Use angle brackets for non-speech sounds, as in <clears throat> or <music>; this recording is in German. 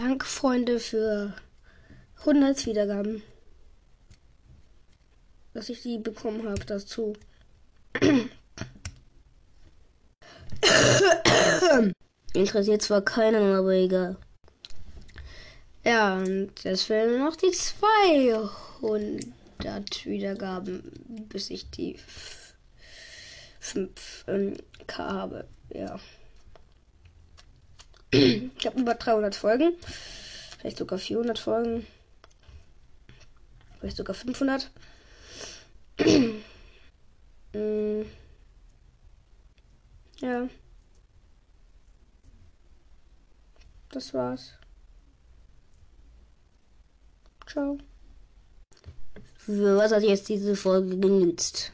Danke, Freunde, für 100 Wiedergaben. Dass ich die bekommen habe dazu. Interessiert zwar keinen, aber egal. Ja, und es fehlen noch die 200 Wiedergaben, bis ich die 5 ähm, K habe. Ja. Ich habe über 300 Folgen. Vielleicht sogar 400 Folgen. Vielleicht sogar 500. <clears throat> mm. Ja. Das war's. Ciao. Für was hat jetzt diese Folge genützt?